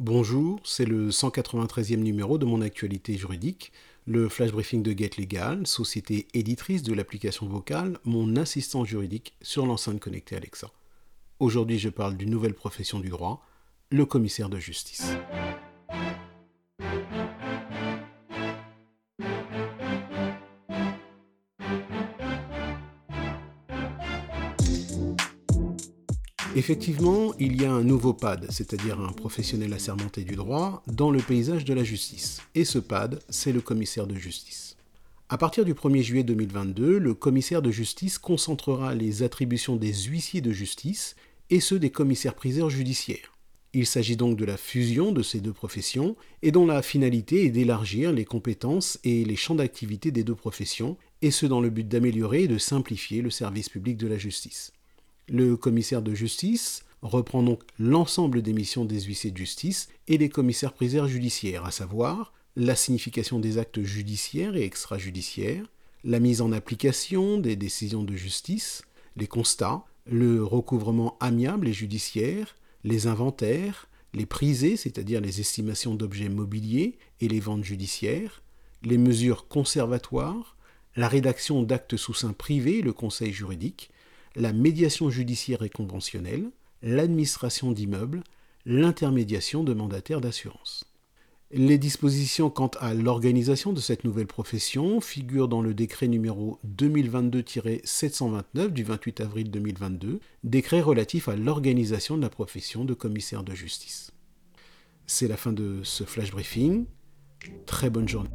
Bonjour, c'est le 193e numéro de mon actualité juridique, le flash briefing de Get Legal, société éditrice de l'application vocale, mon assistant juridique sur l'enceinte connectée Alexa. Aujourd'hui, je parle d'une nouvelle profession du droit, le commissaire de justice. Effectivement, il y a un nouveau PAD, c'est-à-dire un professionnel assermenté du droit, dans le paysage de la justice. Et ce PAD, c'est le commissaire de justice. À partir du 1er juillet 2022, le commissaire de justice concentrera les attributions des huissiers de justice et ceux des commissaires-priseurs judiciaires. Il s'agit donc de la fusion de ces deux professions et dont la finalité est d'élargir les compétences et les champs d'activité des deux professions, et ce dans le but d'améliorer et de simplifier le service public de la justice. Le commissaire de justice reprend donc l'ensemble des missions des huissiers de justice et des commissaires-priseurs judiciaires, à savoir la signification des actes judiciaires et extrajudiciaires, la mise en application des décisions de justice, les constats, le recouvrement amiable et judiciaire, les inventaires, les prisés, c'est-à-dire les estimations d'objets mobiliers et les ventes judiciaires, les mesures conservatoires, la rédaction d'actes sous seing privé et le conseil juridique, la médiation judiciaire et conventionnelle, l'administration d'immeubles, l'intermédiation de mandataires d'assurance. Les dispositions quant à l'organisation de cette nouvelle profession figurent dans le décret numéro 2022-729 du 28 avril 2022, décret relatif à l'organisation de la profession de commissaire de justice. C'est la fin de ce flash briefing. Très bonne journée.